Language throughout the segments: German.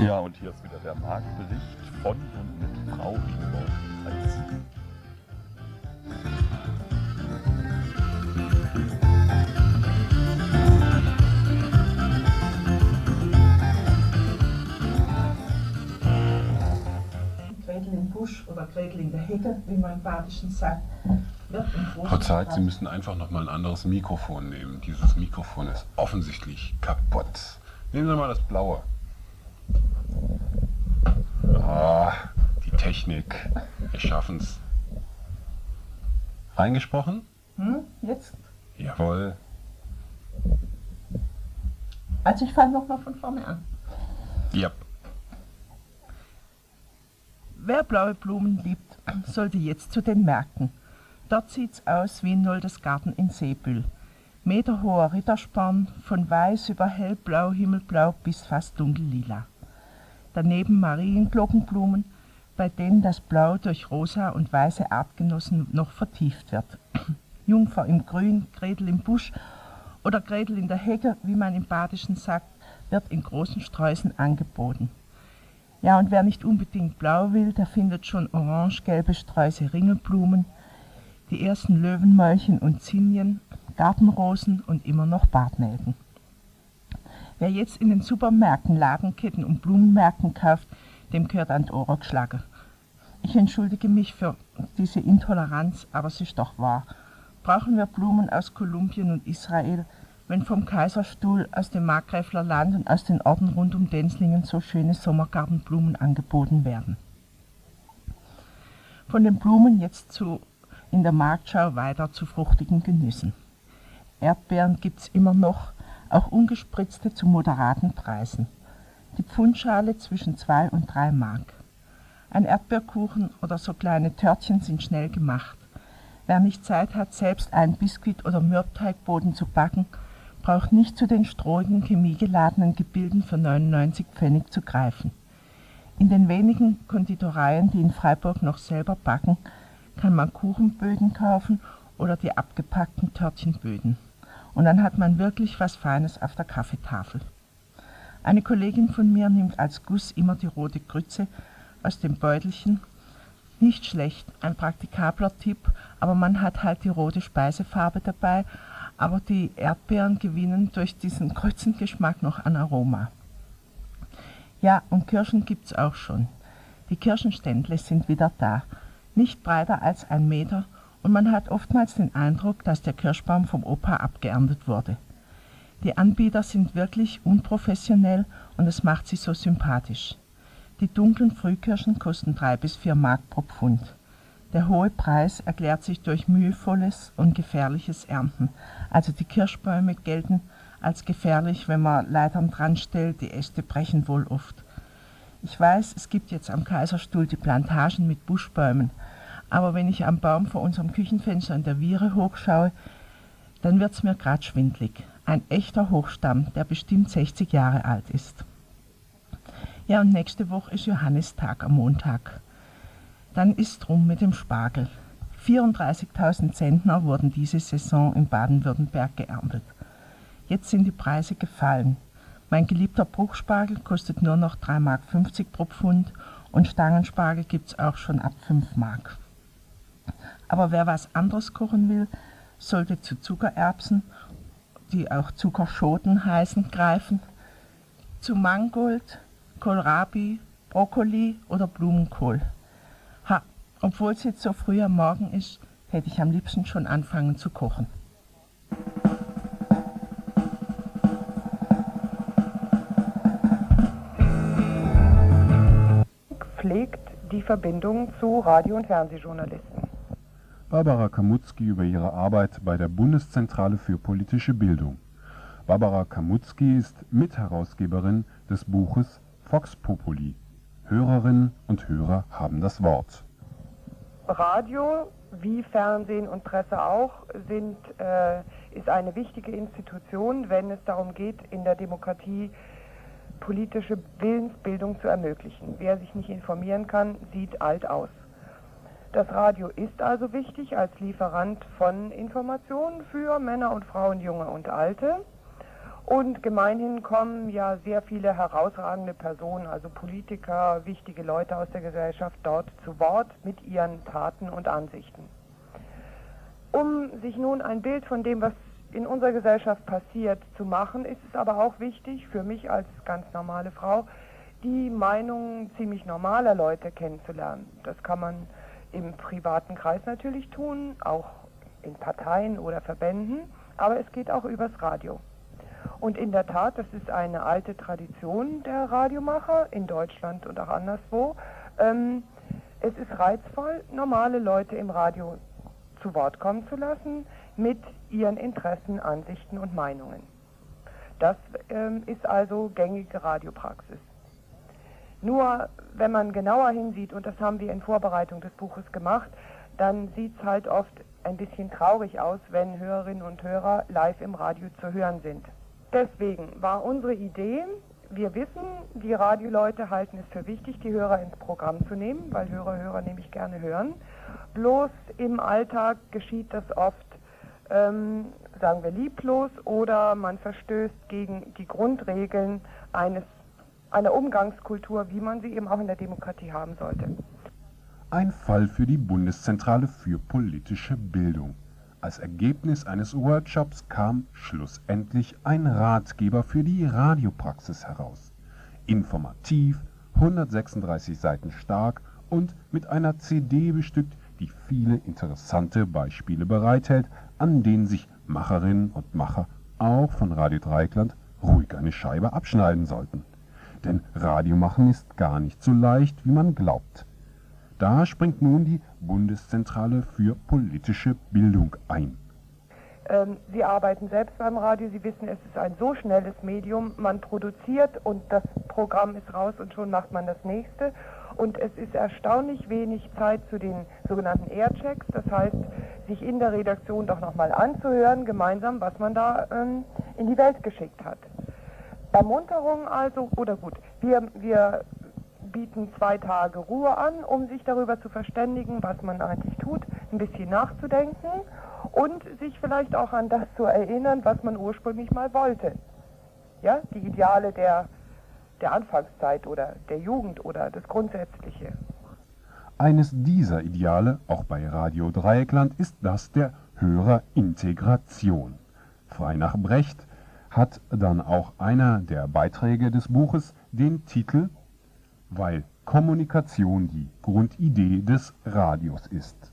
Ja, und hier ist wieder der Marktbericht von und mit Frau Ingeborg Heitz. Gretel im Busch oder Gretel in der Hecke, wie man im Badischen sagt, Frau Zeit, Sie müssen einfach noch mal ein anderes Mikrofon nehmen. Dieses Mikrofon ist offensichtlich kaputt. Nehmen Sie mal das blaue. Ah, die Technik. Wir schaffen's. Reingesprochen? Hm, jetzt? Jawohl. Also ich fange nochmal von vorne an. Ja. Wer blaue Blumen liebt, sollte jetzt zu den Märkten. Dort sieht's aus wie in Noldesgarten in Seebühl. Meterhoher Rittersporn, von weiß über hellblau, himmelblau bis fast dunkellila. Daneben Marienglockenblumen, bei denen das Blau durch rosa und weiße Artgenossen noch vertieft wird. Jungfer im Grün, Gretel im Busch oder Gretel in der Hecke, wie man im Badischen sagt, wird in großen Sträußen angeboten. Ja, und wer nicht unbedingt blau will, der findet schon orange-gelbe Sträuße Ringelblumen, die ersten Löwenmäulchen und Zinien, Gartenrosen und immer noch Bartnelken. Wer jetzt in den Supermärkten, Ladenketten und Blumenmärkten kauft, dem gehört die Ohren geschlagen. Ich entschuldige mich für diese Intoleranz, aber es ist doch wahr. Brauchen wir Blumen aus Kolumbien und Israel, wenn vom Kaiserstuhl, aus dem Markgräfler Land und aus den Orten rund um Denzlingen so schöne Sommergartenblumen angeboten werden? Von den Blumen jetzt zu in der Marktschau weiter zu fruchtigen Genüssen. Erdbeeren gibt's immer noch, auch ungespritzte zu moderaten Preisen. Die Pfundschale zwischen zwei und drei Mark. Ein Erdbeerkuchen oder so kleine Törtchen sind schnell gemacht. Wer nicht Zeit hat, selbst einen Biskuit- oder Mürbteigboden zu backen, braucht nicht zu den strohigen, chemiegeladenen Gebilden für 99 Pfennig zu greifen. In den wenigen Konditoreien, die in Freiburg noch selber backen, kann man Kuchenböden kaufen oder die abgepackten Törtchenböden. Und dann hat man wirklich was Feines auf der Kaffeetafel. Eine Kollegin von mir nimmt als Guss immer die rote Grütze aus dem Beutelchen. Nicht schlecht, ein praktikabler Tipp, aber man hat halt die rote Speisefarbe dabei, aber die Erdbeeren gewinnen durch diesen Grützengeschmack noch an Aroma. Ja, und Kirschen gibt's auch schon. Die Kirschenständle sind wieder da. Nicht breiter als ein Meter und man hat oftmals den Eindruck, dass der Kirschbaum vom Opa abgeerntet wurde. Die Anbieter sind wirklich unprofessionell und es macht sie so sympathisch. Die dunklen Frühkirschen kosten drei bis vier Mark pro Pfund. Der hohe Preis erklärt sich durch mühevolles und gefährliches Ernten. Also die Kirschbäume gelten als gefährlich, wenn man Leitern dran stellt, die Äste brechen wohl oft. Ich weiß, es gibt jetzt am Kaiserstuhl die Plantagen mit Buschbäumen, aber wenn ich am Baum vor unserem Küchenfenster in der Viere hochschaue, dann wird's mir grad schwindlig. Ein echter Hochstamm, der bestimmt 60 Jahre alt ist. Ja, und nächste Woche ist Johannistag am Montag. Dann ist rum mit dem Spargel. 34.000 Zentner wurden diese Saison in Baden-Württemberg geerntet. Jetzt sind die Preise gefallen. Mein geliebter Bruchspargel kostet nur noch 3,50 Mark pro Pfund und Stangenspargel gibt's auch schon ab 5 Mark. Aber wer was anderes kochen will, sollte zu Zuckererbsen, die auch Zuckerschoten heißen, greifen, zu Mangold, Kohlrabi, Brokkoli oder Blumenkohl. Ha, obwohl es jetzt so früh am Morgen ist, hätte ich am liebsten schon anfangen zu kochen. pflegt die Verbindung zu Radio- und Fernsehjournalisten. Barbara Kamutzki über ihre Arbeit bei der Bundeszentrale für politische Bildung. Barbara Kamutzki ist Mitherausgeberin des Buches Vox Populi. Hörerinnen und Hörer haben das Wort. Radio, wie Fernsehen und Presse auch, sind, äh, ist eine wichtige Institution, wenn es darum geht, in der Demokratie politische Willensbildung zu ermöglichen. Wer sich nicht informieren kann, sieht alt aus. Das Radio ist also wichtig als Lieferant von Informationen für Männer und Frauen, Junge und Alte. Und gemeinhin kommen ja sehr viele herausragende Personen, also Politiker, wichtige Leute aus der Gesellschaft dort zu Wort mit ihren Taten und Ansichten. Um sich nun ein Bild von dem, was in unserer Gesellschaft passiert, zu machen, ist es aber auch wichtig für mich als ganz normale Frau, die Meinungen ziemlich normaler Leute kennenzulernen. Das kann man im privaten Kreis natürlich tun, auch in Parteien oder Verbänden, aber es geht auch übers Radio. Und in der Tat, das ist eine alte Tradition der Radiomacher in Deutschland und auch anderswo. Ähm, es ist reizvoll, normale Leute im Radio zu Wort kommen zu lassen mit ihren Interessen, Ansichten und Meinungen. Das ähm, ist also gängige Radiopraxis. Nur wenn man genauer hinsieht, und das haben wir in Vorbereitung des Buches gemacht, dann sieht es halt oft ein bisschen traurig aus, wenn Hörerinnen und Hörer live im Radio zu hören sind. Deswegen war unsere Idee, wir wissen, die Radioleute halten es für wichtig, die Hörer ins Programm zu nehmen, weil Hörer, Hörer nämlich gerne hören. Bloß im Alltag geschieht das oft, ähm, sagen wir, lieblos oder man verstößt gegen die Grundregeln eines, einer Umgangskultur, wie man sie eben auch in der Demokratie haben sollte. Ein Fall für die Bundeszentrale für politische Bildung. Als Ergebnis eines Workshops kam schlussendlich ein Ratgeber für die Radiopraxis heraus. Informativ, 136 Seiten stark und mit einer CD bestückt, die viele interessante Beispiele bereithält, an denen sich Macherinnen und Macher auch von Radio Dreikland ruhig eine Scheibe abschneiden sollten. Denn Radio machen ist gar nicht so leicht, wie man glaubt. Da springt nun die Bundeszentrale für politische Bildung ein. Ähm, Sie arbeiten selbst beim Radio, Sie wissen, es ist ein so schnelles Medium, man produziert und das Programm ist raus und schon macht man das nächste. Und es ist erstaunlich wenig Zeit zu den sogenannten Airchecks, das heißt, sich in der Redaktion doch nochmal anzuhören, gemeinsam, was man da ähm, in die Welt geschickt hat. Ermunterung also, oder gut, wir, wir bieten zwei Tage Ruhe an, um sich darüber zu verständigen, was man eigentlich tut, ein bisschen nachzudenken und sich vielleicht auch an das zu erinnern, was man ursprünglich mal wollte. Ja, die Ideale der, der Anfangszeit oder der Jugend oder das Grundsätzliche. Eines dieser Ideale, auch bei Radio Dreieckland, ist das der Hörerintegration. Frei nach Brecht hat dann auch einer der Beiträge des Buches den Titel weil Kommunikation die Grundidee des Radios ist.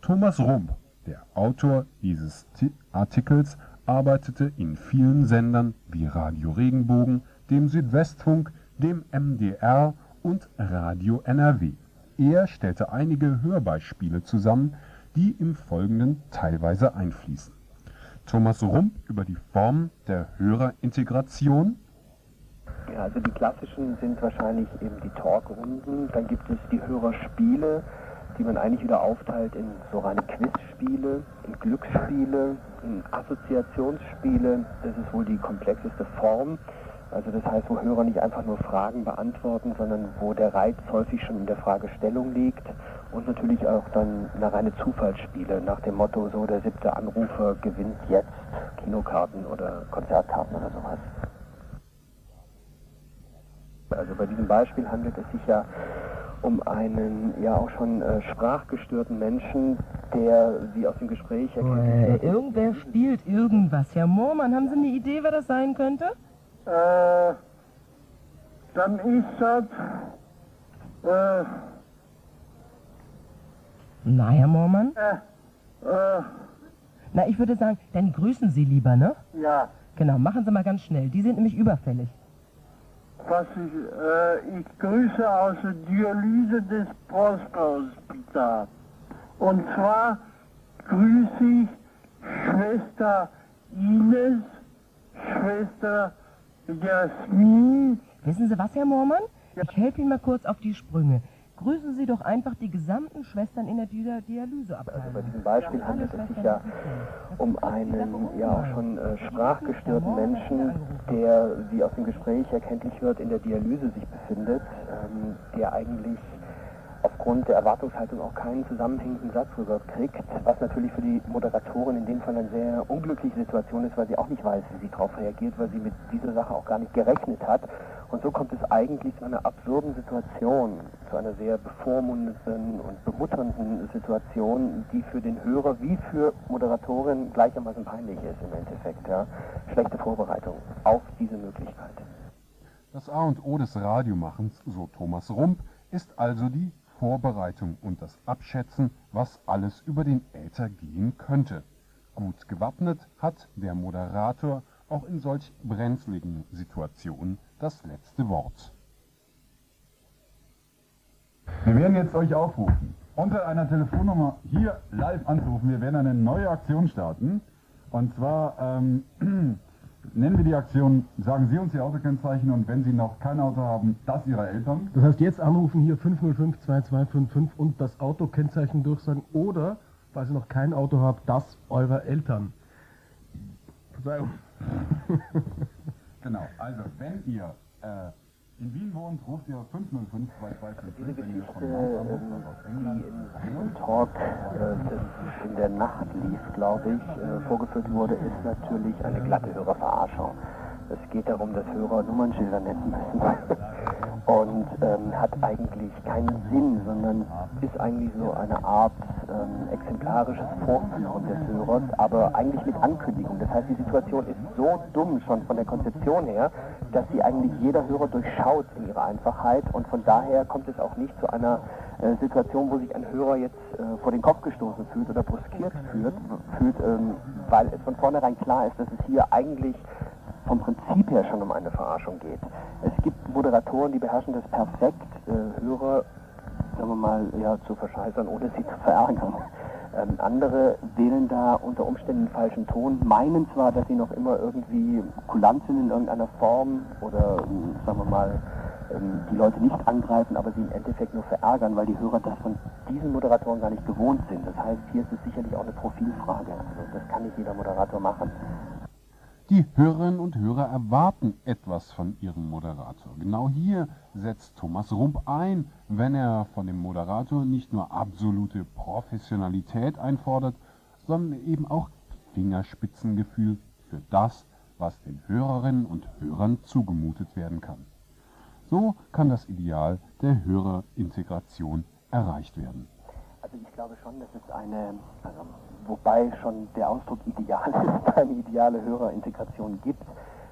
Thomas Rump, der Autor dieses Artikels, arbeitete in vielen Sendern wie Radio Regenbogen, dem Südwestfunk, dem MDR und Radio NRW. Er stellte einige Hörbeispiele zusammen, die im Folgenden teilweise einfließen. Thomas Rump über die Form der Hörerintegration ja, also die klassischen sind wahrscheinlich eben die Talkrunden. Dann gibt es die Hörerspiele, die man eigentlich wieder aufteilt in so reine Quizspiele, in Glücksspiele, in Assoziationsspiele. Das ist wohl die komplexeste Form. Also das heißt, wo Hörer nicht einfach nur Fragen beantworten, sondern wo der Reiz häufig schon in der Fragestellung liegt und natürlich auch dann eine reine Zufallsspiele nach dem Motto, so der siebte Anrufer gewinnt jetzt Kinokarten oder Konzertkarten oder sowas. Also bei diesem Beispiel handelt es sich ja um einen ja auch schon äh, sprachgestörten Menschen, der wie aus dem Gespräch erkennt. Äh, irgendwer spielt irgendwas. Herr Moormann, haben Sie eine Idee, wer das sein könnte? Äh, dann ist das äh, Na, Herr Moormann? Äh, äh, Na, ich würde sagen, dann grüßen Sie lieber, ne? Ja. Genau, machen Sie mal ganz schnell. Die sind nämlich überfällig was ich, äh, ich grüße aus der Dialyse des Prosper-Hospital. Und zwar grüße ich Schwester Ines, Schwester Jasmin. Wissen Sie was, Herr Moormann? Ja. Ich helfe Ihnen mal kurz auf die Sprünge. Grüßen Sie doch einfach die gesamten Schwestern in der Dialyseabteilung. Also bei diesem Beispiel handelt es sich ja um einen ja auch schon äh, sprachgestörten Menschen, der, wie aus dem Gespräch erkenntlich wird, in der Dialyse sich befindet, ähm, der eigentlich aufgrund der Erwartungshaltung auch keinen zusammenhängenden Satz rüberkriegt, was natürlich für die Moderatorin in dem Fall eine sehr unglückliche Situation ist, weil sie auch nicht weiß, wie sie darauf reagiert, weil sie mit dieser Sache auch gar nicht gerechnet hat. Und so kommt es eigentlich zu einer absurden Situation, zu einer sehr bevormundenden und bemutternden Situation, die für den Hörer wie für Moderatorin gleichermaßen peinlich ist im Endeffekt. Ja. Schlechte Vorbereitung auf diese Möglichkeit. Das A und O des Radiomachens, so Thomas Rump, ist also die Vorbereitung und das Abschätzen, was alles über den Äther gehen könnte. Gut gewappnet hat der Moderator auch in solch brenzligen Situationen das letzte Wort. Wir werden jetzt euch aufrufen, unter einer Telefonnummer hier live anzurufen. Wir werden eine neue Aktion starten. Und zwar ähm, nennen wir die Aktion, sagen Sie uns Ihr Autokennzeichen und wenn Sie noch kein Auto haben, das Ihrer Eltern. Das heißt, jetzt anrufen hier 505 2255 und das Autokennzeichen durchsagen oder, falls ihr noch kein Auto habt, das eurer Eltern. Verzeihung. genau, also wenn ihr äh, in Wien wohnt, ruft ihr 505 2255, wenn ihr von Land anruft, also aus im Talk äh, in der Nacht lief, glaube ich, äh, vorgeführt wurde, ist natürlich eine glatte Hörerverarschung. Es geht darum, dass Hörer Nummernschilder nennen müssen und ähm, hat eigentlich keinen Sinn, sondern ist eigentlich so eine Art ähm, exemplarisches Vorführen des Hörers, aber eigentlich mit Ankündigung. Das heißt, die Situation ist so dumm schon von der Konzeption her, dass sie eigentlich jeder Hörer durchschaut in ihrer Einfachheit und von daher kommt es auch nicht zu einer äh, Situation, wo sich ein Hörer jetzt äh, vor den Kopf gestoßen fühlt oder bruskiert fühlt, fühlt ähm, weil es von vornherein klar ist, dass es hier eigentlich vom Prinzip her schon um eine Verarschung geht. Es gibt Moderatoren, die beherrschen das perfekt, äh, Hörer, sagen wir mal, ja, zu verscheißern, ohne sie zu verärgern. Ähm, andere wählen da unter Umständen einen falschen Ton, meinen zwar, dass sie noch immer irgendwie kulant sind in irgendeiner Form oder, ähm, sagen wir mal, ähm, die Leute nicht angreifen, aber sie im Endeffekt nur verärgern, weil die Hörer das von diesen Moderatoren gar nicht gewohnt sind. Das heißt, hier ist es sicherlich auch eine Profilfrage. Also das kann nicht jeder Moderator machen. Die Hörerinnen und Hörer erwarten etwas von ihrem Moderator. Genau hier setzt Thomas Rump ein, wenn er von dem Moderator nicht nur absolute Professionalität einfordert, sondern eben auch Fingerspitzengefühl für das, was den Hörerinnen und Hörern zugemutet werden kann. So kann das Ideal der Hörerintegration erreicht werden. Also ich glaube schon, dass es eine, also wobei schon der Ausdruck ideal ist, eine ideale Hörerintegration gibt,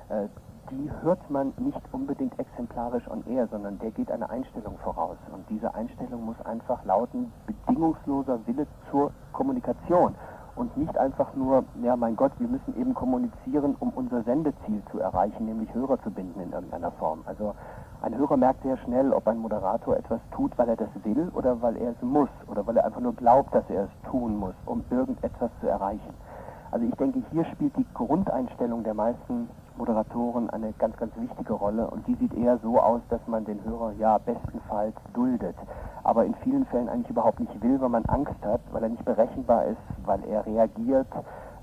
äh, die hört man nicht unbedingt exemplarisch on air, sondern der geht eine Einstellung voraus. Und diese Einstellung muss einfach lauten, bedingungsloser Wille zur Kommunikation. Und nicht einfach nur, ja mein Gott, wir müssen eben kommunizieren, um unser Sendeziel zu erreichen, nämlich Hörer zu binden in irgendeiner Form. Also ein Hörer merkt sehr schnell, ob ein Moderator etwas tut, weil er das will oder weil er es muss oder weil er einfach nur glaubt, dass er es tun muss, um irgendetwas zu erreichen. Also ich denke, hier spielt die Grundeinstellung der meisten Moderatoren eine ganz, ganz wichtige Rolle und die sieht eher so aus, dass man den Hörer ja bestenfalls duldet, aber in vielen Fällen eigentlich überhaupt nicht will, weil man Angst hat, weil er nicht berechenbar ist, weil er reagiert,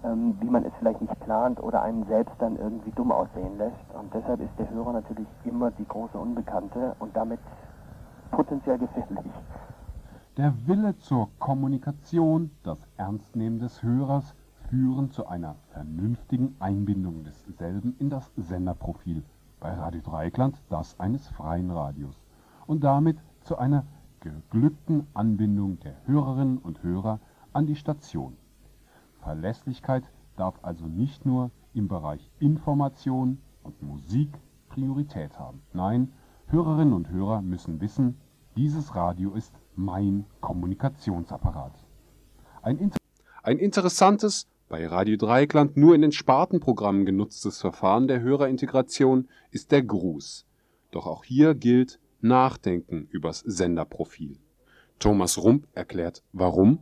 ähm, wie man es vielleicht nicht plant oder einen selbst dann irgendwie dumm aussehen lässt. Und deshalb ist der Hörer natürlich immer die große Unbekannte und damit potenziell gefährlich. Der Wille zur Kommunikation, das Ernstnehmen des Hörers führen zu einer vernünftigen Einbindung desselben in das Senderprofil, bei Radio Dreikland das eines freien Radios, und damit zu einer geglückten Anbindung der Hörerinnen und Hörer an die Station. Verlässlichkeit darf also nicht nur im Bereich Information und Musik Priorität haben. Nein, Hörerinnen und Hörer müssen wissen, dieses Radio ist mein Kommunikationsapparat. Ein, inter ein interessantes, bei Radio Dreieckland nur in den Spartenprogrammen genutztes Verfahren der Hörerintegration ist der Gruß. Doch auch hier gilt Nachdenken übers Senderprofil. Thomas Rump erklärt warum.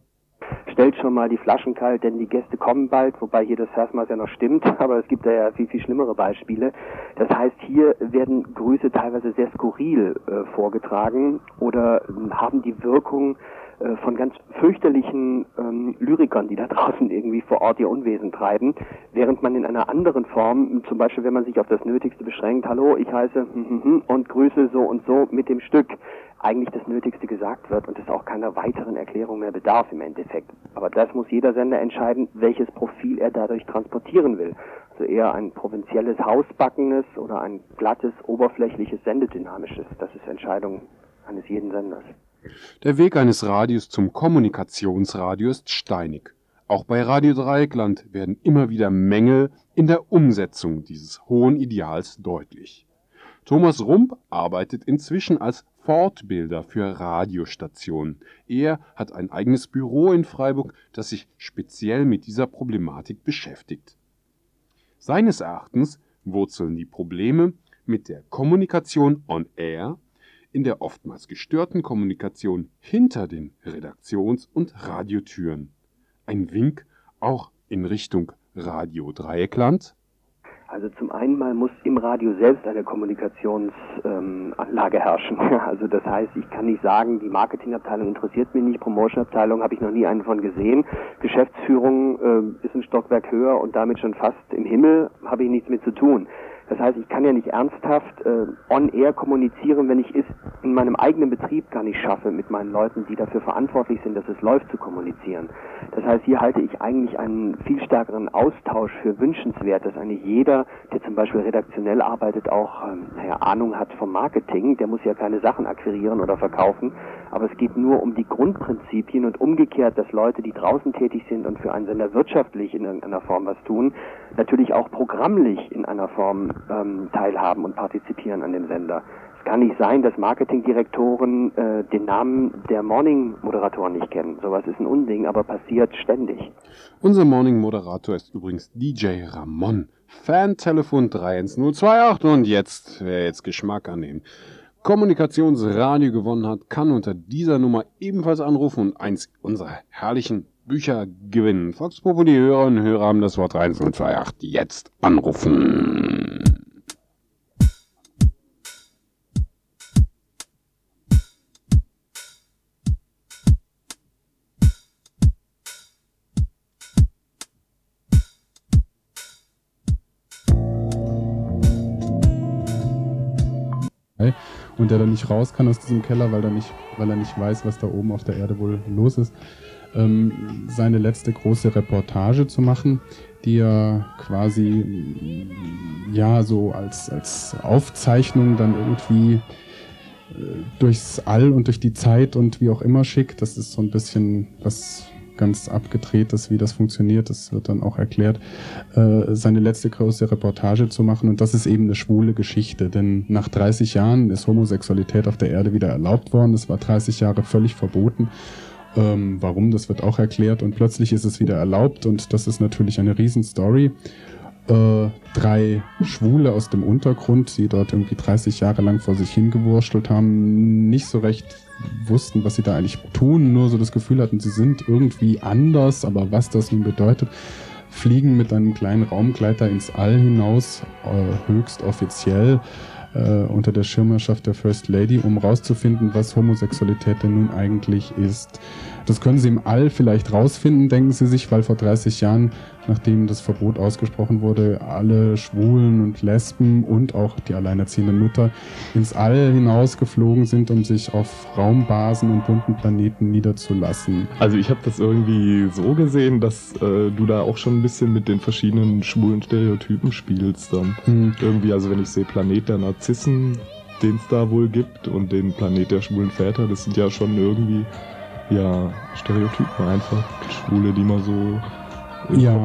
Stellt schon mal die Flaschen kalt, denn die Gäste kommen bald, wobei hier das Versmaß ja noch stimmt, aber es gibt da ja viel, viel schlimmere Beispiele. Das heißt, hier werden Grüße teilweise sehr skurril äh, vorgetragen oder äh, haben die Wirkung, äh, von ganz fürchterlichen ähm, Lyrikern, die da draußen irgendwie vor Ort ihr Unwesen treiben, während man in einer anderen Form, zum Beispiel wenn man sich auf das Nötigste beschränkt, hallo, ich heiße hm, hm, hm, und grüße so und so mit dem Stück, eigentlich das Nötigste gesagt wird und es auch keiner weiteren Erklärung mehr bedarf im Endeffekt. Aber das muss jeder Sender entscheiden, welches Profil er dadurch transportieren will. Also eher ein provinzielles, hausbackenes oder ein glattes, oberflächliches, sendedynamisches. Das ist Entscheidung eines jeden Senders. Der Weg eines Radios zum Kommunikationsradio ist steinig. Auch bei Radio Dreieckland werden immer wieder Mängel in der Umsetzung dieses hohen Ideals deutlich. Thomas Rump arbeitet inzwischen als Fortbilder für Radiostationen. Er hat ein eigenes Büro in Freiburg, das sich speziell mit dieser Problematik beschäftigt. Seines Erachtens wurzeln die Probleme mit der Kommunikation on Air in der oftmals gestörten Kommunikation hinter den Redaktions- und Radiotüren. Ein Wink auch in Richtung Radio Dreieckland? Also zum einen mal muss im Radio selbst eine Kommunikationsanlage ähm, herrschen. Also das heißt, ich kann nicht sagen, die Marketingabteilung interessiert mich nicht, Promotionabteilung habe ich noch nie einen von gesehen, Geschäftsführung äh, ist ein Stockwerk höher und damit schon fast im Himmel, habe ich nichts mit zu tun. Das heißt, ich kann ja nicht ernsthaft äh, on-air kommunizieren, wenn ich es in meinem eigenen Betrieb gar nicht schaffe, mit meinen Leuten, die dafür verantwortlich sind, dass es läuft, zu kommunizieren. Das heißt, hier halte ich eigentlich einen viel stärkeren Austausch für wünschenswert, dass eigentlich jeder, der zum Beispiel redaktionell arbeitet, auch ähm, naja, Ahnung hat vom Marketing. Der muss ja keine Sachen akquirieren oder verkaufen, aber es geht nur um die Grundprinzipien und umgekehrt, dass Leute, die draußen tätig sind und für einen Sender wirtschaftlich in irgendeiner Form was tun, natürlich auch programmlich in einer Form ähm, teilhaben und partizipieren an dem Sender. Es kann nicht sein, dass Marketingdirektoren äh, den Namen der Morning-Moderatoren nicht kennen. Sowas ist ein Unding, aber passiert ständig. Unser Morning-Moderator ist übrigens DJ Ramon. Fan-Telefon 31028 und jetzt, wer jetzt Geschmack an dem Kommunikationsradio gewonnen hat, kann unter dieser Nummer ebenfalls anrufen und eins unserer herrlichen Bücher gewinnen. Fox Populi Hörerinnen und Hörer haben das Wort 31028 jetzt anrufen. Der dann nicht raus kann aus diesem Keller, weil er nicht, weil er nicht weiß, was da oben auf der Erde wohl los ist, ähm, seine letzte große Reportage zu machen, die er quasi ja so als, als Aufzeichnung dann irgendwie äh, durchs All und durch die Zeit und wie auch immer schickt. Das ist so ein bisschen was ganz abgedreht ist, wie das funktioniert. Das wird dann auch erklärt, äh, seine letzte große Reportage zu machen. Und das ist eben eine schwule Geschichte. Denn nach 30 Jahren ist Homosexualität auf der Erde wieder erlaubt worden. Es war 30 Jahre völlig verboten. Ähm, warum, das wird auch erklärt. Und plötzlich ist es wieder erlaubt. Und das ist natürlich eine Riesenstory. Äh, drei Schwule aus dem Untergrund, die dort irgendwie 30 Jahre lang vor sich hingewurschtelt haben, nicht so recht wussten, was sie da eigentlich tun, nur so das Gefühl hatten, sie sind irgendwie anders, aber was das nun bedeutet, fliegen mit einem kleinen Raumgleiter ins All hinaus, äh, höchst offiziell äh, unter der Schirmherrschaft der First Lady, um rauszufinden, was Homosexualität denn nun eigentlich ist. Das können sie im All vielleicht rausfinden, denken sie sich, weil vor 30 Jahren nachdem das Verbot ausgesprochen wurde, alle Schwulen und Lesben und auch die alleinerziehenden Mütter ins All hinausgeflogen sind, um sich auf Raumbasen und bunten Planeten niederzulassen. Also ich habe das irgendwie so gesehen, dass äh, du da auch schon ein bisschen mit den verschiedenen schwulen Stereotypen spielst dann. Hm. Irgendwie, also wenn ich sehe Planet der Narzissen, den es da wohl gibt und den Planet der schwulen Väter, das sind ja schon irgendwie ja Stereotypen einfach. Schwule, die man so ja,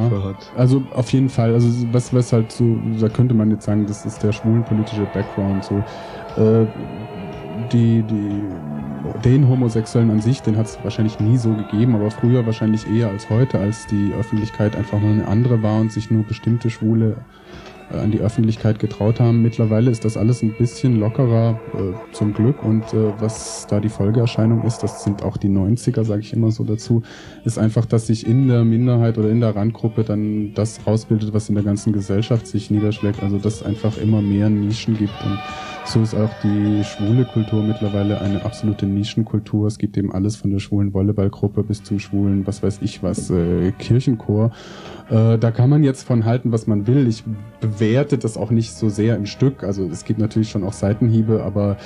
Also auf jeden Fall. Also was, was halt so, da könnte man jetzt sagen, das ist der schwulenpolitische Background. So. Äh, die, die, den Homosexuellen an sich, den hat es wahrscheinlich nie so gegeben, aber früher wahrscheinlich eher als heute, als die Öffentlichkeit einfach nur eine andere war und sich nur bestimmte Schwule an die Öffentlichkeit getraut haben. Mittlerweile ist das alles ein bisschen lockerer, äh, zum Glück. Und äh, was da die Folgeerscheinung ist, das sind auch die 90er, sage ich immer so dazu, ist einfach, dass sich in der Minderheit oder in der Randgruppe dann das rausbildet, was in der ganzen Gesellschaft sich niederschlägt. Also dass es einfach immer mehr Nischen gibt und so ist auch die schwule Kultur mittlerweile eine absolute Nischenkultur. Es gibt eben alles von der schwulen Volleyballgruppe bis zum schwulen, was weiß ich was, äh, Kirchenchor. Äh, da kann man jetzt von halten, was man will. Ich wertet das auch nicht so sehr im Stück. Also es gibt natürlich schon auch Seitenhiebe, aber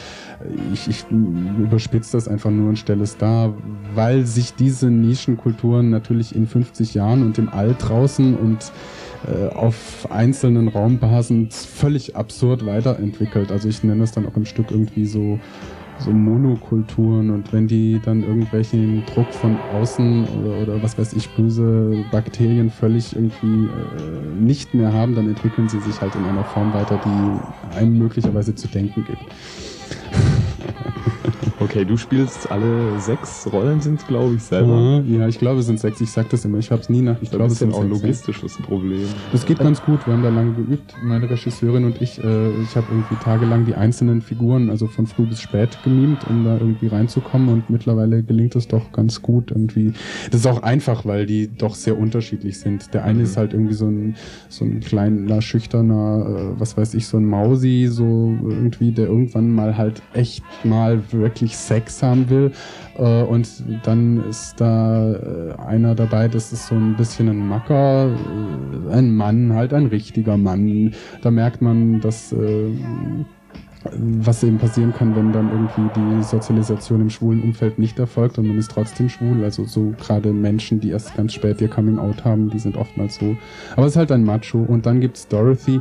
ich, ich überspitze das einfach nur und stelle es dar, weil sich diese Nischenkulturen natürlich in 50 Jahren und im All draußen und äh, auf einzelnen Raumbasen völlig absurd weiterentwickelt. Also ich nenne es dann auch im Stück irgendwie so so Monokulturen und wenn die dann irgendwelchen Druck von außen oder, oder was weiß ich, böse Bakterien völlig irgendwie äh, nicht mehr haben, dann entwickeln sie sich halt in einer Form weiter, die einem möglicherweise zu denken gibt. Okay, du spielst alle sechs Rollen sind glaube ich, selber. Ja, ich glaube, es sind sechs. Ich sag das immer. Ich habe es nie nach. Ich glaube, es sind auch ein sechs. logistisches Problem. Das geht ganz gut. Wir haben da lange geübt. Meine Regisseurin und ich. Äh, ich habe irgendwie tagelang die einzelnen Figuren, also von früh bis spät, gemimt, um da irgendwie reinzukommen. Und mittlerweile gelingt es doch ganz gut irgendwie. Das ist auch einfach, weil die doch sehr unterschiedlich sind. Der eine ist halt irgendwie so ein so ein kleiner schüchterner, äh, was weiß ich, so ein Mausi, so irgendwie, der irgendwann mal halt echt mal wirklich Sex haben will. Äh, und dann ist da äh, einer dabei, das ist so ein bisschen ein Macker, äh, ein Mann, halt ein richtiger Mann. Da merkt man, dass was eben passieren kann, wenn dann irgendwie die Sozialisation im schwulen Umfeld nicht erfolgt und man ist trotzdem schwul. Also so gerade Menschen, die erst ganz spät ihr Coming Out haben, die sind oftmals so. Aber es ist halt ein Macho. Und dann gibt's Dorothy, äh,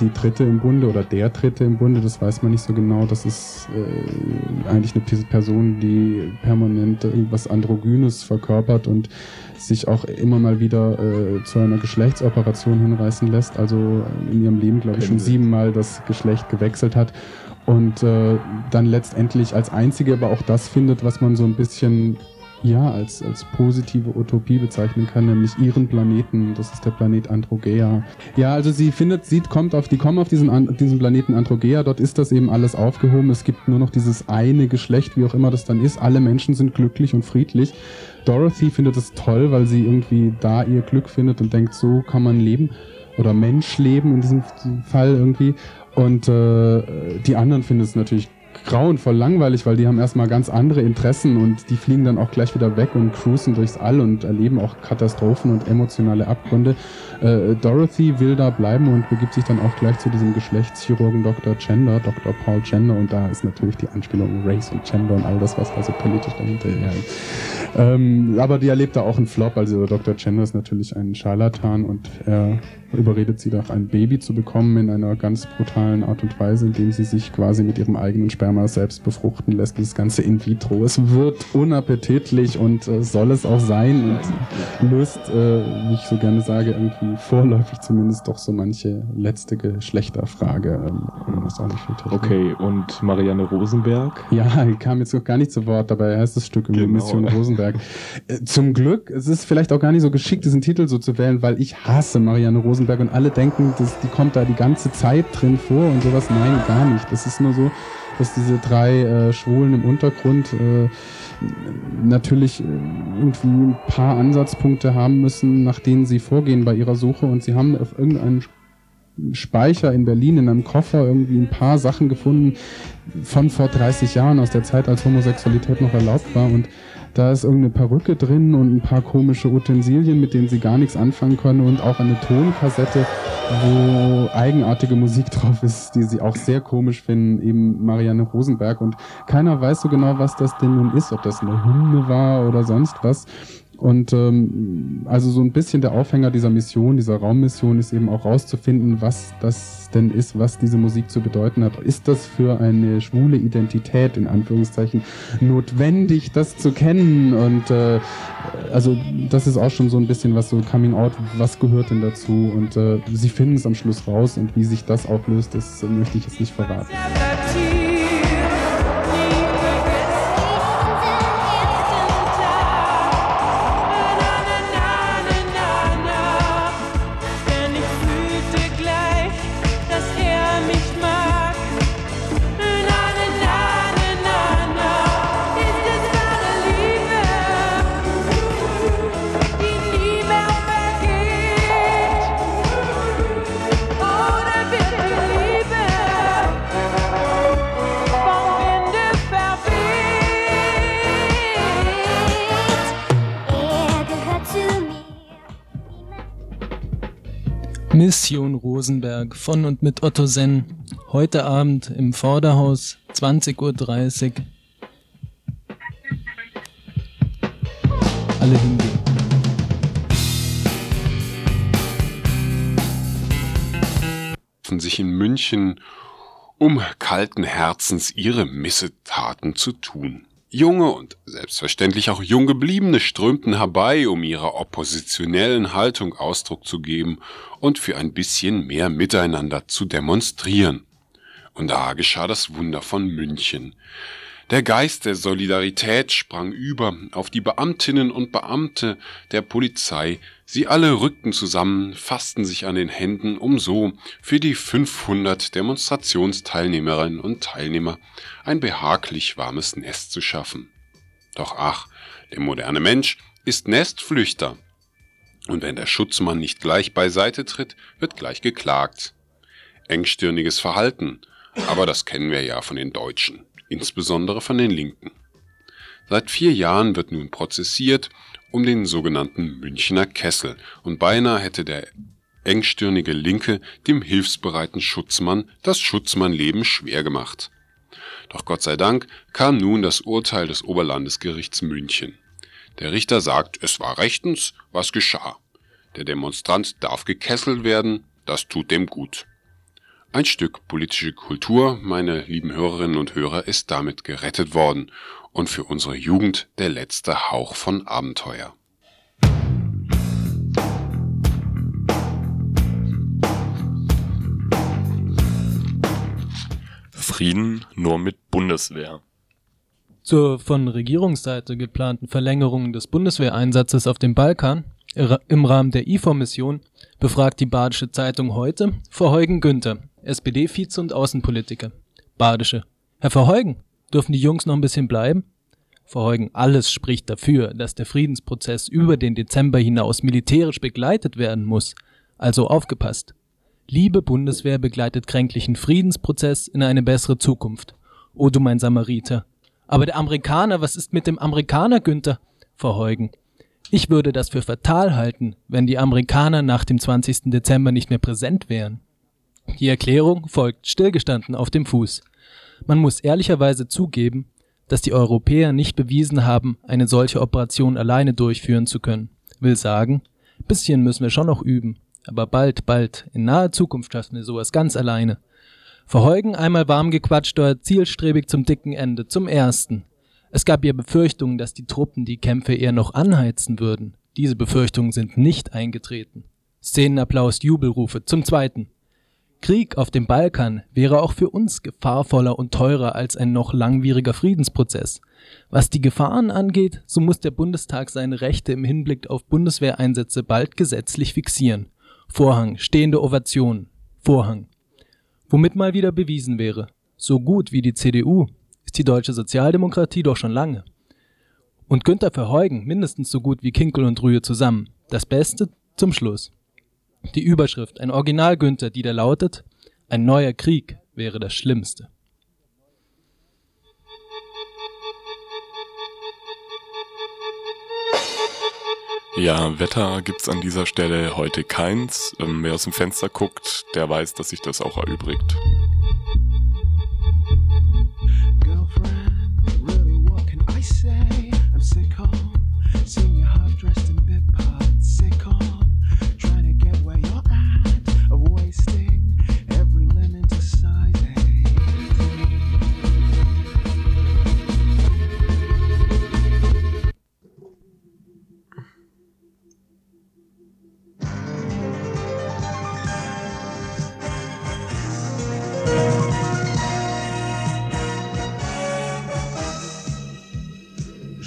die dritte im Bunde oder der dritte im Bunde, das weiß man nicht so genau. Das ist äh, eigentlich eine Pe- Person, die permanent irgendwas Androgynes verkörpert und sich auch immer mal wieder äh, zu einer Geschlechtsoperation hinreißen lässt. Also in ihrem Leben, glaube ich, schon siebenmal das Geschlecht gewechselt hat. Und äh, dann letztendlich als einzige aber auch das findet, was man so ein bisschen ja, als, als positive Utopie bezeichnen kann, nämlich ihren Planeten. Das ist der Planet Androgea. Ja, also sie findet, sie kommt auf, die kommen auf diesen, diesen Planeten Androgea. Dort ist das eben alles aufgehoben. Es gibt nur noch dieses eine Geschlecht, wie auch immer das dann ist. Alle Menschen sind glücklich und friedlich. Dorothy findet es toll, weil sie irgendwie da ihr Glück findet und denkt, so kann man leben oder Mensch leben in diesem Fall irgendwie. Und äh, die anderen finden es natürlich grauenvoll langweilig, weil die haben erstmal ganz andere Interessen und die fliegen dann auch gleich wieder weg und cruisen durchs All und erleben auch Katastrophen und emotionale Abgründe. Äh, Dorothy will da bleiben und begibt sich dann auch gleich zu diesem Geschlechtschirurgen Dr. Gender, Dr. Paul Gender und da ist natürlich die Anspielung Race und Gender und all das, was da so politisch dahinter ja. ähm, Aber die erlebt da auch einen Flop, also Dr. Gender ist natürlich ein Scharlatan und er überredet sie doch ein Baby zu bekommen in einer ganz brutalen Art und Weise, indem sie sich quasi mit ihrem eigenen Sperma selbst befruchten lässt. Das Ganze in vitro. Es wird unappetitlich und äh, soll es auch sein und löst, äh, wie ich so gerne sage, irgendwie vorläufig zumindest doch so manche letzte Geschlechterfrage. Ähm, ist auch nicht viel Technik. Okay, und Marianne Rosenberg? Ja, kam jetzt noch gar nicht zu Wort, dabei heißt das Stück Genau. Mission Rosenberg. Äh, Zum Glück, es ist vielleicht auch gar nicht so geschickt, diesen Titel so zu wählen, weil ich hasse Marianne Rosenberg und alle denken, dass die kommt da die ganze Zeit drin vor und sowas. Nein, gar nicht. Das ist nur so, dass diese drei äh, Schwulen im Untergrund äh, natürlich äh, irgendwie ein paar Ansatzpunkte haben müssen, nach denen sie vorgehen bei ihrer Suche und sie haben auf irgendeinen Speicher in Berlin in einem Koffer irgendwie ein paar Sachen gefunden von vor 30 Jahren, aus der Zeit, als Homosexualität noch erlaubt war. Und da ist irgendeine Perücke drin und ein paar komische Utensilien, mit denen sie gar nichts anfangen können und auch eine Tonkassette, wo eigenartige Musik drauf ist, die sie auch sehr komisch finden, eben Marianne Rosenberg. Und keiner weiß so genau, was das denn nun ist, ob das eine Hymne war oder sonst was. Und ähm, also so ein bisschen der Aufhänger dieser Mission, dieser Raummission ist eben auch rauszufinden, was das denn ist, was diese Musik zu bedeuten hat. Ist das für eine schwule Identität in Anführungszeichen notwendig, das zu kennen? Und äh, also das ist auch schon so ein bisschen was so Coming Out, was gehört denn dazu? Und äh, sie finden es am Schluss raus und wie sich das auflöst, das möchte ich jetzt nicht verraten. Mission Rosenberg von und mit Otto Senn. Heute Abend im Vorderhaus, 20.30 Uhr. Alle hingehen. treffen sich in München, um kalten Herzens ihre Missetaten zu tun. Junge und selbstverständlich auch Junggebliebene strömten herbei, um ihrer oppositionellen Haltung Ausdruck zu geben und für ein bisschen mehr Miteinander zu demonstrieren. Und da geschah das Wunder von München. Der Geist der Solidarität sprang über auf die Beamtinnen und Beamte der Polizei. Sie alle rückten zusammen, fassten sich an den Händen, um so für die 500 Demonstrationsteilnehmerinnen und Teilnehmer ein behaglich warmes Nest zu schaffen. Doch ach, der moderne Mensch ist Nestflüchter. Und wenn der Schutzmann nicht gleich beiseite tritt, wird gleich geklagt. Engstirniges Verhalten, aber das kennen wir ja von den Deutschen insbesondere von den Linken. Seit vier Jahren wird nun prozessiert um den sogenannten Münchner Kessel und beinahe hätte der engstirnige Linke dem hilfsbereiten Schutzmann das Schutzmannleben schwer gemacht. Doch Gott sei Dank kam nun das Urteil des Oberlandesgerichts München. Der Richter sagt, es war rechtens, was geschah. Der Demonstrant darf gekesselt werden, das tut dem gut. Ein Stück politische Kultur, meine lieben Hörerinnen und Hörer, ist damit gerettet worden und für unsere Jugend der letzte Hauch von Abenteuer. Frieden nur mit Bundeswehr. Zur von Regierungsseite geplanten Verlängerung des Bundeswehreinsatzes auf dem Balkan im Rahmen der IFOR-Mission befragt die Badische Zeitung heute Verheugen Günther, SPD-Vize und Außenpolitiker. Badische. Herr Verheugen, dürfen die Jungs noch ein bisschen bleiben? Verheugen, alles spricht dafür, dass der Friedensprozess über den Dezember hinaus militärisch begleitet werden muss. Also aufgepasst. Liebe Bundeswehr begleitet kränklichen Friedensprozess in eine bessere Zukunft. O du mein Samariter. Aber der Amerikaner, was ist mit dem Amerikaner, Günther? Verheugen. Ich würde das für fatal halten, wenn die Amerikaner nach dem 20. Dezember nicht mehr präsent wären. Die Erklärung folgt stillgestanden auf dem Fuß. Man muss ehrlicherweise zugeben, dass die Europäer nicht bewiesen haben, eine solche Operation alleine durchführen zu können. Will sagen, bisschen müssen wir schon noch üben, aber bald, bald, in naher Zukunft schaffen wir sowas ganz alleine. Verheugen einmal warm gequatscht, dort zielstrebig zum dicken Ende, zum ersten. Es gab ja Befürchtungen, dass die Truppen die Kämpfe eher noch anheizen würden. Diese Befürchtungen sind nicht eingetreten. Szenenapplaus, Jubelrufe. Zum zweiten. Krieg auf dem Balkan wäre auch für uns gefahrvoller und teurer als ein noch langwieriger Friedensprozess. Was die Gefahren angeht, so muss der Bundestag seine Rechte im Hinblick auf Bundeswehreinsätze bald gesetzlich fixieren. Vorhang, stehende Ovation. Vorhang. Womit mal wieder bewiesen wäre, so gut wie die CDU ist die deutsche Sozialdemokratie doch schon lange. Und Günther Verheugen mindestens so gut wie Kinkel und Rühe zusammen. Das Beste zum Schluss. Die Überschrift, ein Original Günther, die da lautet, ein neuer Krieg wäre das Schlimmste. Ja, Wetter gibt's an dieser Stelle heute keins. Ähm, wer aus dem Fenster guckt, der weiß, dass sich das auch erübrigt.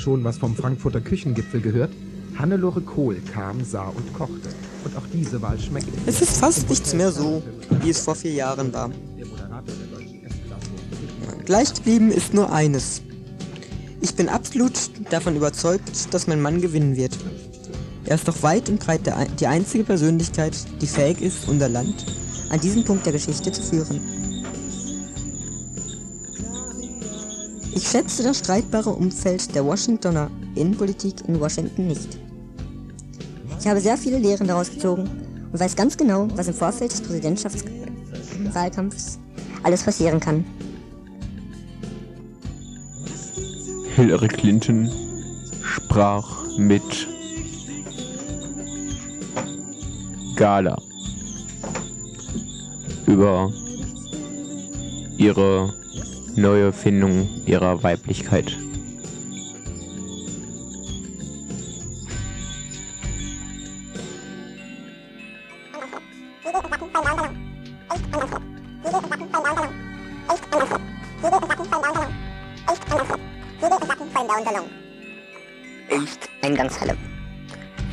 Schon was vom Frankfurter Küchengipfel gehört? Hannelore Kohl kam, sah und kochte. Und auch diese Wahl schmeckt. Es ist fast nichts mehr so, wie es vor vier Jahren war. Gleich geblieben ist nur eines. Ich bin absolut davon überzeugt, dass mein Mann gewinnen wird. Er ist doch weit und breit die einzige Persönlichkeit, die fähig ist, unser Land an diesen Punkt der Geschichte zu führen. Ich schätze das streitbare Umfeld der Washingtoner Innenpolitik in Washington nicht. Ich habe sehr viele Lehren daraus gezogen und weiß ganz genau, was im Vorfeld des Präsidentschaftswahlkampfs alles passieren kann. Hillary Clinton sprach mit Gala über ihre neue Findung ihrer Weiblichkeit. Echt Eingangshalle.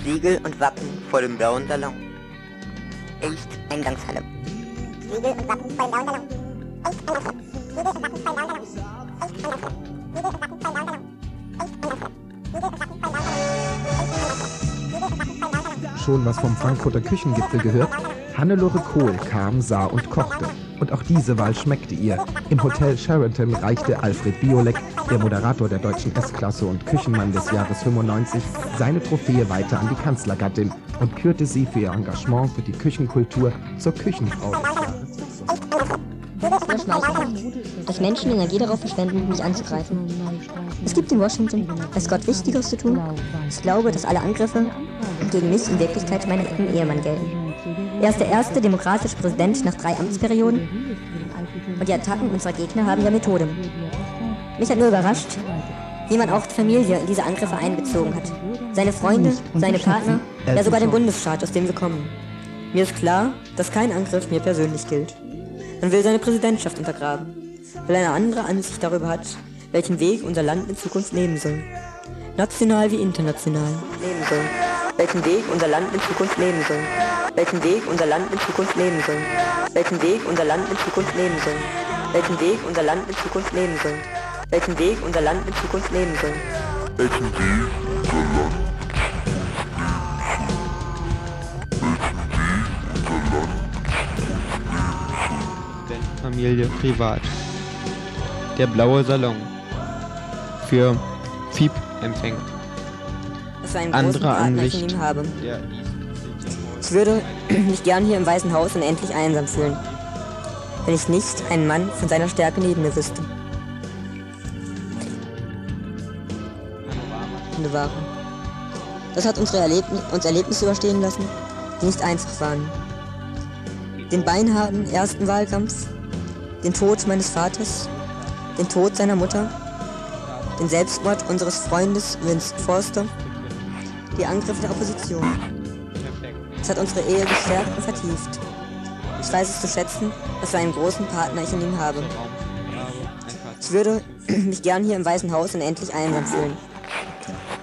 Siegel und Wappen vor dem blauen Salon. Echt Eingangshalle. Schon was vom Frankfurter Küchengipfel gehört? Hannelore Kohl kam, sah und kochte. Und auch diese Wahl schmeckte ihr. Im Hotel Sheraton reichte Alfred Biolek, der Moderator der deutschen S-Klasse und Küchenmann des Jahres 95, seine Trophäe weiter an die Kanzlergattin und kürte sie für ihr Engagement für die Küchenkultur zur Küchenfrau des Jahres. Dass Menschen Energie darauf verschwenden, mich anzugreifen. Es gibt in Washington, weiß Gott, Wichtigeres zu tun. Ich glaube, dass alle Angriffe gegen mich in Wirklichkeit meinen dritten Ehemann gelten. Er ist der erste demokratische Präsident nach drei Amtsperioden und die Attacken unserer Gegner haben ja Methode. Mich hat nur überrascht, wie man auch die Familie in diese Angriffe einbezogen hat. Seine Freunde, seine Partner, ja sogar den Bundesstaat, aus dem wir kommen. Mir ist klar, dass kein Angriff mir persönlich gilt. Man will seine Präsidentschaft untergraben, weil eine andere Ansicht darüber hat, welchen Weg unser Land in Zukunft nehmen soll. National wie international nehmen soll. Welchen Weg unser Land in Zukunft nehmen soll. Welchen Weg unser Land in Zukunft nehmen soll. Welchen Weg unser Land in Zukunft nehmen soll. Welchen Weg unser Land in Zukunft nehmen soll. Welchen Weg unser Land in Zukunft nehmen soll. Welchen Weg unser Land Familie privat. Der blaue Salon. Für FIB-Empfänger. Ein großen Andere Partner ich in Ansicht. ihm habe. Ich würde mich gern hier im Weißen Haus unendlich einsam fühlen, wenn ich nicht einen Mann von seiner Stärke neben mir wüsste. Panorama. Das hat unsere Erlebni uns Erlebnisse überstehen lassen, die nicht einfach waren. Den beinharten ersten Wahlkampf, den Tod meines Vaters, den Tod seiner Mutter, den Selbstmord unseres Freundes Vince Forster, die Angriffe der Opposition. Es hat unsere Ehe gestärkt und vertieft. Ich weiß es zu schätzen, was für einen großen Partner ich in ihm habe. Ich würde mich gern hier im Weißen Haus unendlich einsam fühlen,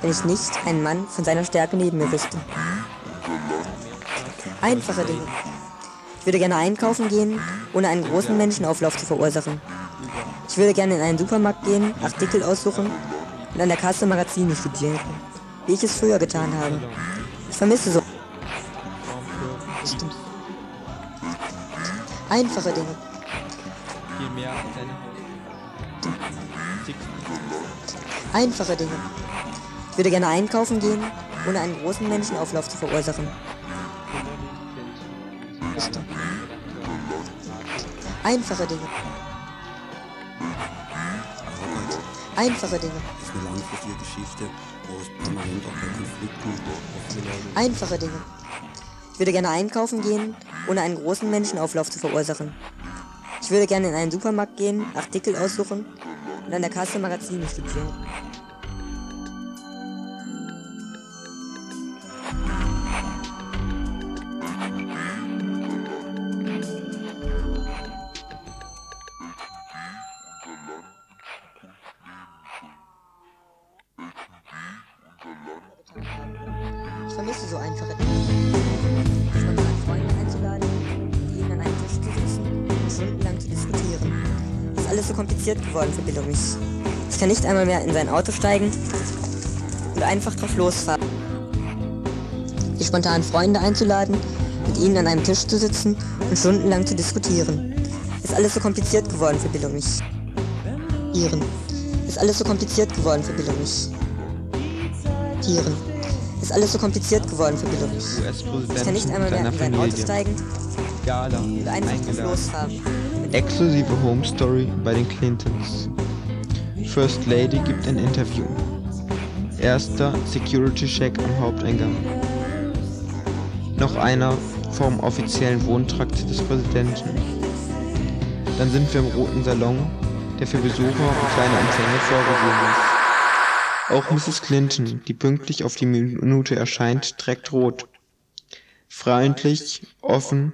wenn ich nicht einen Mann von seiner Stärke neben mir wüsste. Einfache Dinge. Ich würde gerne einkaufen gehen, ohne einen großen Menschenauflauf zu verursachen. Ich würde gerne in einen Supermarkt gehen, Artikel aussuchen und an der Kasse Magazine studieren, wie ich es früher getan habe. Ich vermisse so. Einfache Dinge. Einfache Dinge. Ich würde gerne einkaufen gehen, ohne einen großen Menschenauflauf zu verursachen. Einfache Dinge. Einfache Dinge. Das ist eine langfristige Geschichte, Einfache Dinge. Ich würde gerne einkaufen gehen, ohne einen großen Menschenauflauf zu verursachen. Ich würde gerne in einen Supermarkt gehen, Artikel aussuchen und an der Kasse Magazine studieren. Kompliziert geworden für mich. Ich kann nicht einmal mehr in sein Auto steigen und einfach drauf losfahren. Die spontanen Freunde einzuladen, mit ihnen an einem Tisch zu sitzen und stundenlang zu diskutieren. Ist alles so kompliziert geworden für mich. Ihren. Ist alles so kompliziert geworden für mich. Tieren. Ist alles so kompliziert geworden für mich. Ich kann nicht einmal mehr in sein Auto steigen und einfach drauf losfahren. Exklusive Home Story bei den Clintons. First Lady gibt ein Interview. Erster Security Check am Haupteingang. Noch einer vom offiziellen Wohntrakt des Präsidenten. Dann sind wir im roten Salon, der für Besucher und kleine Empfänge vorgesehen ist. Auch Mrs. Clinton, die pünktlich auf die Minute erscheint, trägt rot. Freundlich, offen,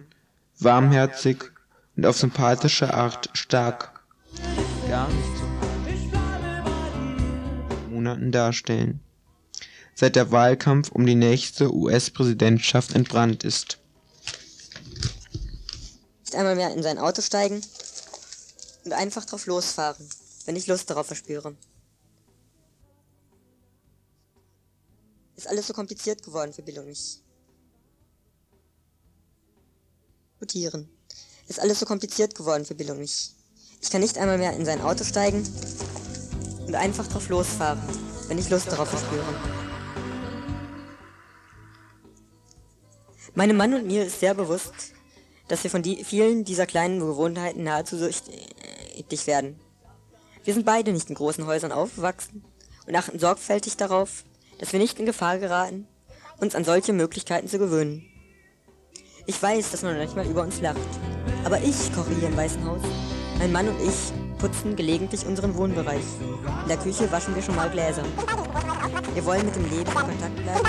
warmherzig und auf sympathische Art stark. Gar nicht so hart. Monaten darstellen. Seit der Wahlkampf um die nächste US-Präsidentschaft entbrannt ist. Nicht einmal mehr in sein Auto steigen und einfach drauf losfahren, wenn ich Lust darauf verspüre. Ist alles so kompliziert geworden für Bill und mich. Gutieren. Ist alles so kompliziert geworden für Bill und mich. Ich kann nicht einmal mehr in sein Auto steigen und einfach drauf losfahren, wenn ich Lust darauf verspüre. Meinem Mann und mir ist sehr bewusst, dass wir von die, vielen dieser kleinen Gewohnheiten nahezu süchtig werden. Wir sind beide nicht in großen Häusern aufgewachsen und achten sorgfältig darauf, dass wir nicht in Gefahr geraten, uns an solche Möglichkeiten zu gewöhnen. Ich weiß, dass man manchmal über uns lacht, aber ich koche hier im Weißen Haus. Mein Mann und ich putzen gelegentlich unseren Wohnbereich. In der Küche waschen wir schon mal Gläser. Wir wollen mit dem Leben in Kontakt bleiben.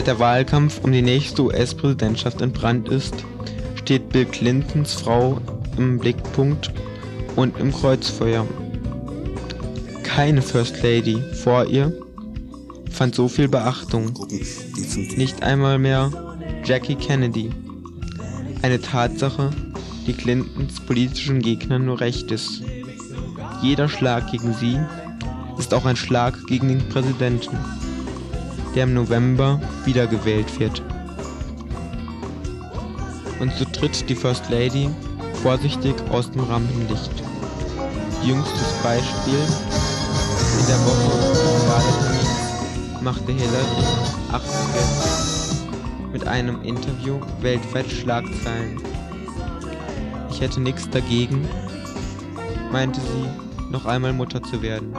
Seit der Wahlkampf um die nächste US-Präsidentschaft entbrannt ist, steht Bill Clintons Frau im Blickpunkt und im Kreuzfeuer. Keine First Lady vor ihr fand so viel Beachtung. Nicht einmal mehr Jackie Kennedy. Eine Tatsache, die Clintons politischen Gegnern nur recht ist. Jeder Schlag gegen sie ist auch ein Schlag gegen den Präsidenten, der im November wiedergewählt wird. Und so tritt die First Lady vorsichtig aus dem Rampenlicht. Jüngstes Beispiel in der Woche des Wahltermins machte Hillary 48 mit einem Interview weltweit Schlagzeilen. Ich hätte nichts dagegen, meinte sie, noch einmal Mutter zu werden.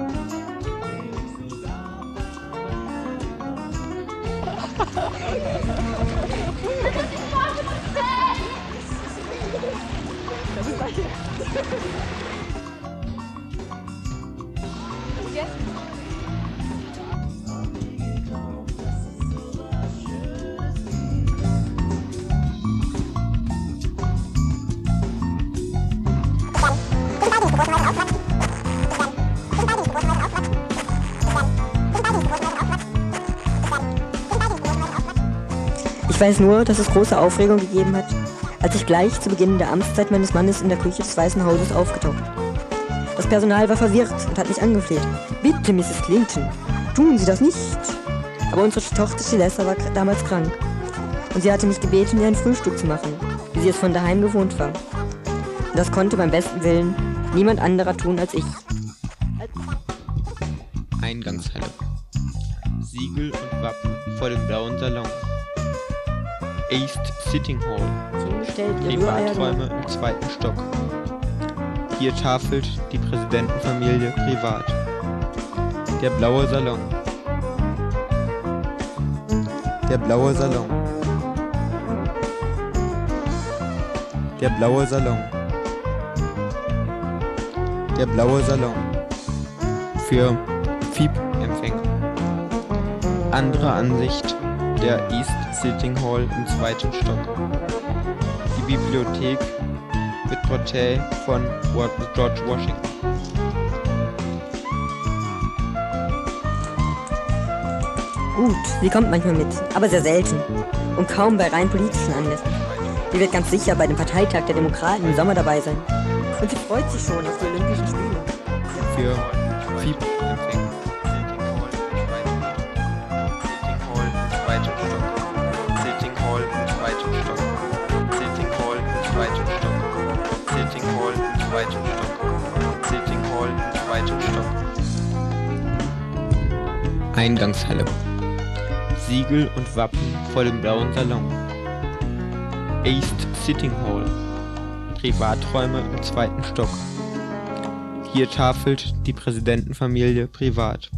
Ich weiß nur, dass es große Aufregung gegeben hat, als ich gleich zu Beginn der Amtszeit meines Mannes in der Küche des Weißen Hauses aufgetaucht. Das Personal war verwirrt und hat mich angefleht. Bitte, Mrs. Clinton, tun Sie das nicht. Aber unsere Tochter Celesta war damals krank. Und sie hatte mich gebeten, ihr ein Frühstück zu machen, wie sie es von daheim gewohnt war. Und das konnte beim besten Willen niemand anderer tun als ich. Eingangshalle. Siegel und Wappen vor dem blauen Salon. East Sitting Hall. Rühreier Privaträume im zweiten Stock. Hier tafelt die Präsidentenfamilie privat. Der blaue Salon. Der blaue Salon. Der blaue Salon. Der blaue Salon. Für FIB-Empfänger. Andere Ansicht der East Sitting Hall im zweiten Stock. Bibliothek mit Porträt von George Washington. Gut, sie kommt manchmal mit, aber sehr selten. Und kaum bei rein politischen Anlässen. Die wird ganz sicher bei dem Parteitag der Demokraten im Sommer dabei sein. Und sie freut sich schon auf die Olympischen Spiele. Für Eingangshalle. Siegel und Wappen vor dem blauen Salon. East Sitting Hall. Privaträume im zweiten Stock. Hier tafelt die Präsidentenfamilie privat.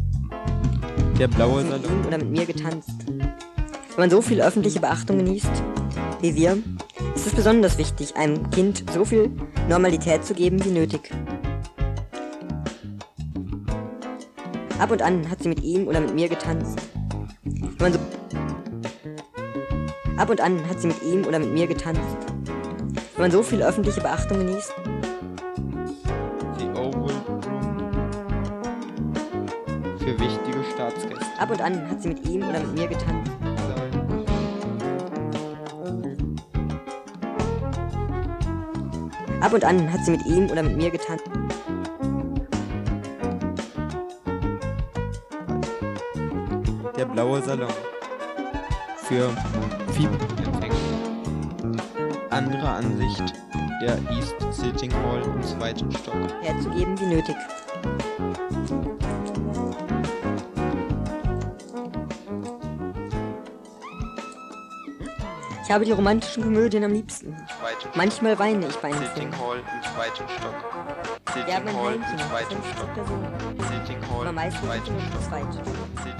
Der blaue Salon. oder mit mir getanzt. Wenn man so viel öffentliche Beachtung genießt, wie wir, ist es besonders wichtig, einem Kind so viel Normalität zu geben wie nötig. Ab und an hat sie mit ihm oder mit mir getanzt. Wenn man so Ab und an hat sie mit ihm oder mit mir getanzt. Wenn man so viel öffentliche Beachtung genießt, The Oval Room. Für wichtige Staatsgäste. ab und an hat sie mit ihm oder mit mir getanzt. Ab und an hat sie mit ihm oder mit mir getanzt. Der blaue Salon. Für Fieberempfänger. Andere Ansicht. Der East Sitting Hall im zweiten Stock. herzugeben wie nötig. Ich habe die romantischen Komödien am liebsten. Manchmal weine ich bei einem Film. Sitting Hall im zweiten Stock. Sitting ein Hall im zweiten 50 Stock. Sitting Hall im zweiten Stock.